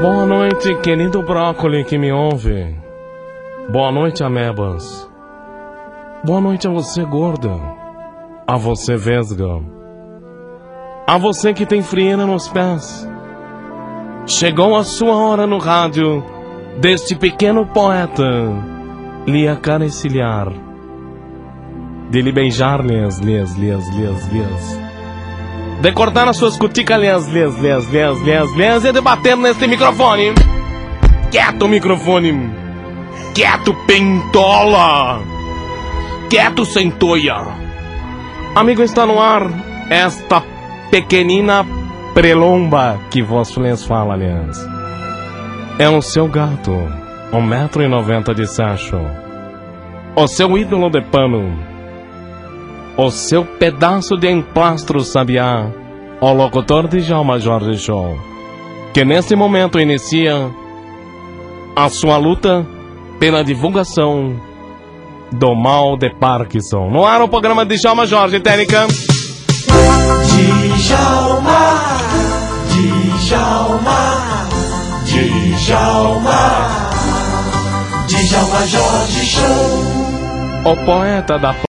Boa noite, querido brócoli que me ouve. Boa noite, amebas. Boa noite a você, gorda. A você, vesga. A você que tem frieira nos pés. Chegou a sua hora no rádio deste pequeno poeta lhe acariciar. De lhe beijar, lias, lias, lias, lias, lias. De cortar as suas cuticas, lias, lias, lias, lias, lias, lias, e de bater neste microfone. Quieto, microfone. Quieto, pentola. Quieto, centoia. Amigo, está no ar esta pequenina prelomba que vos lhes fala, aliás. É o seu gato, um metro e noventa de sacho. O seu ídolo de pano. O seu pedaço de emplastro sabiá. O locutor de Jalma Jorge Show. Que nesse momento inicia a sua luta pela divulgação do mal de Parkinson. No ar o programa de Jalma Jorge, técnica. Djalma, Djalma, Djalma, Djalma Jorge Show. O poeta da